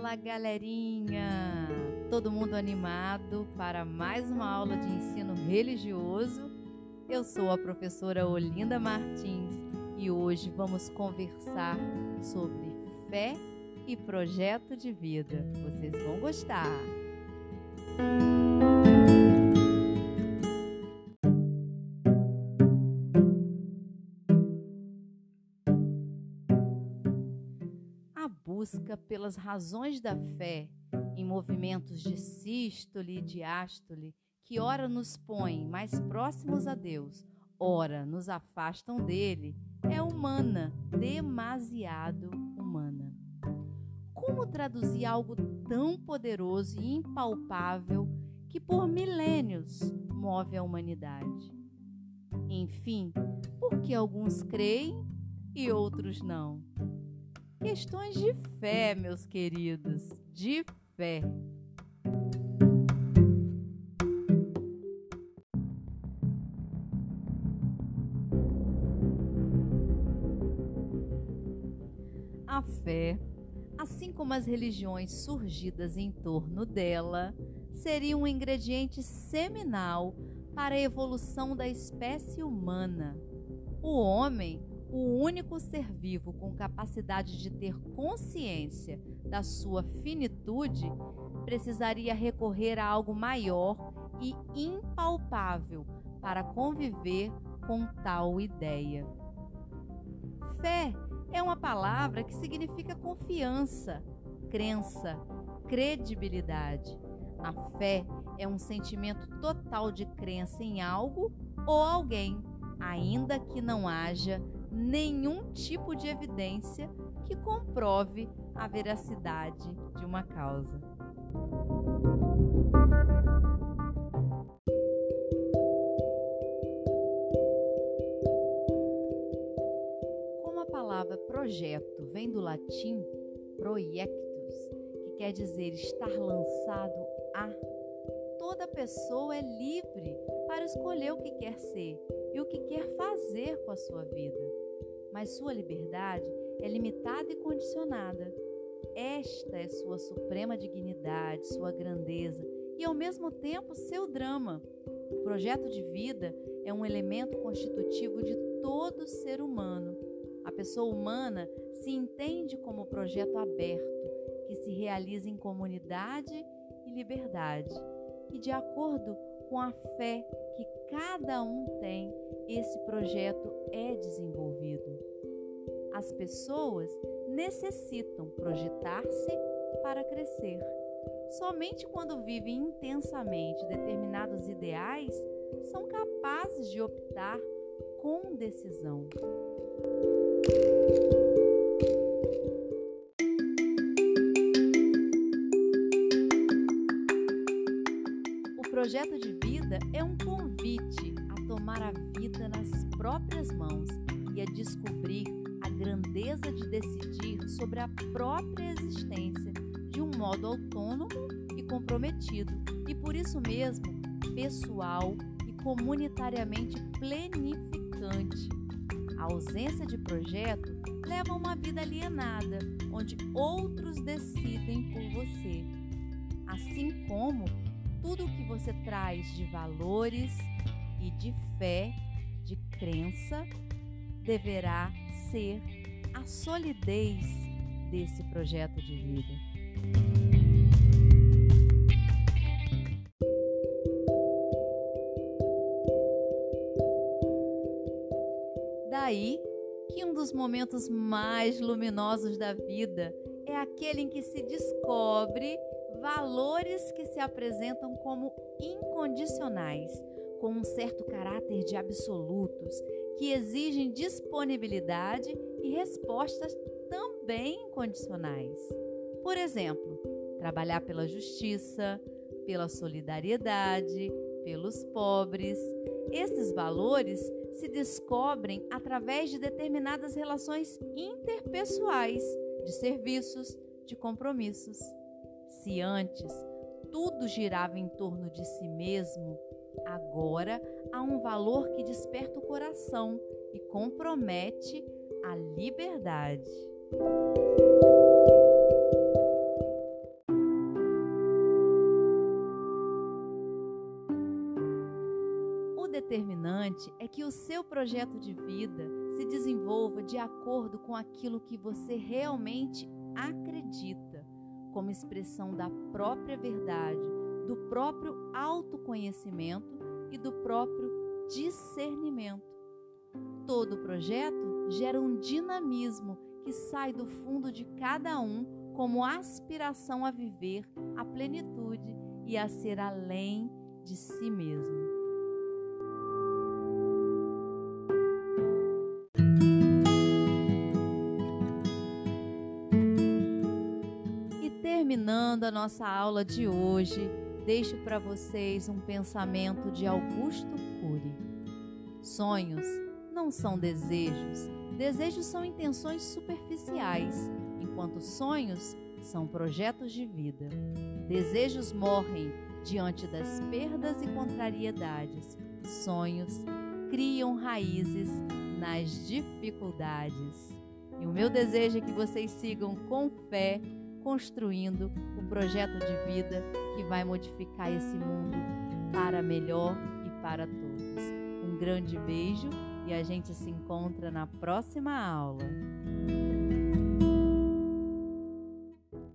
Fala galerinha! Todo mundo animado para mais uma aula de ensino religioso? Eu sou a professora Olinda Martins e hoje vamos conversar sobre fé e projeto de vida. Vocês vão gostar! Busca pelas razões da fé em movimentos de sístole e diástole que ora nos põem mais próximos a Deus, ora nos afastam dele, é humana, demasiado humana. Como traduzir algo tão poderoso e impalpável que por milênios move a humanidade? Enfim, por que alguns creem e outros não? Questões de fé, meus queridos, de fé. A fé, assim como as religiões surgidas em torno dela, seria um ingrediente seminal para a evolução da espécie humana. O homem o único ser vivo com capacidade de ter consciência da sua finitude precisaria recorrer a algo maior e impalpável para conviver com tal ideia. Fé é uma palavra que significa confiança, crença, credibilidade. A fé é um sentimento total de crença em algo ou alguém, ainda que não haja nenhum tipo de evidência que comprove a veracidade de uma causa. Como a palavra projeto vem do latim proiectus, que quer dizer estar lançado a, toda pessoa é livre para escolher o que quer ser e o que quer fazer com a sua vida mas sua liberdade é limitada e condicionada. Esta é sua suprema dignidade, sua grandeza e, ao mesmo tempo, seu drama. O projeto de vida é um elemento constitutivo de todo ser humano. A pessoa humana se entende como projeto aberto, que se realiza em comunidade e liberdade. E de acordo com a fé que cada um tem, esse projeto é desenvolvido. As pessoas necessitam projetar-se para crescer. Somente quando vivem intensamente determinados ideais são capazes de optar com decisão. O projeto de é um convite a tomar a vida nas próprias mãos e a descobrir grandeza de decidir sobre a própria existência de um modo autônomo e comprometido, e por isso mesmo pessoal e comunitariamente plenificante. A ausência de projeto leva a uma vida alienada, onde outros decidem por você. Assim como tudo o que você traz de valores e de fé, de crença, deverá ser a solidez desse projeto de vida. Daí que um dos momentos mais luminosos da vida é aquele em que se descobre valores que se apresentam como incondicionais, com um certo caráter de absolutos que exigem disponibilidade e respostas também incondicionais. Por exemplo, trabalhar pela justiça, pela solidariedade, pelos pobres. Esses valores se descobrem através de determinadas relações interpessoais, de serviços, de compromissos. Se antes tudo girava em torno de si mesmo, agora há um valor que desperta o coração e compromete a liberdade. O determinante é que o seu projeto de vida se desenvolva de acordo com aquilo que você realmente acredita como expressão da própria verdade, do próprio autoconhecimento e do próprio discernimento. Todo projeto gera um dinamismo que sai do fundo de cada um como aspiração a viver a plenitude e a ser além de si mesmo. Terminando a nossa aula de hoje, deixo para vocês um pensamento de Augusto Cury. Sonhos não são desejos, desejos são intenções superficiais, enquanto sonhos são projetos de vida. Desejos morrem diante das perdas e contrariedades. Sonhos criam raízes nas dificuldades. E o meu desejo é que vocês sigam com fé construindo o projeto de vida que vai modificar esse mundo para melhor e para todos. Um grande beijo e a gente se encontra na próxima aula.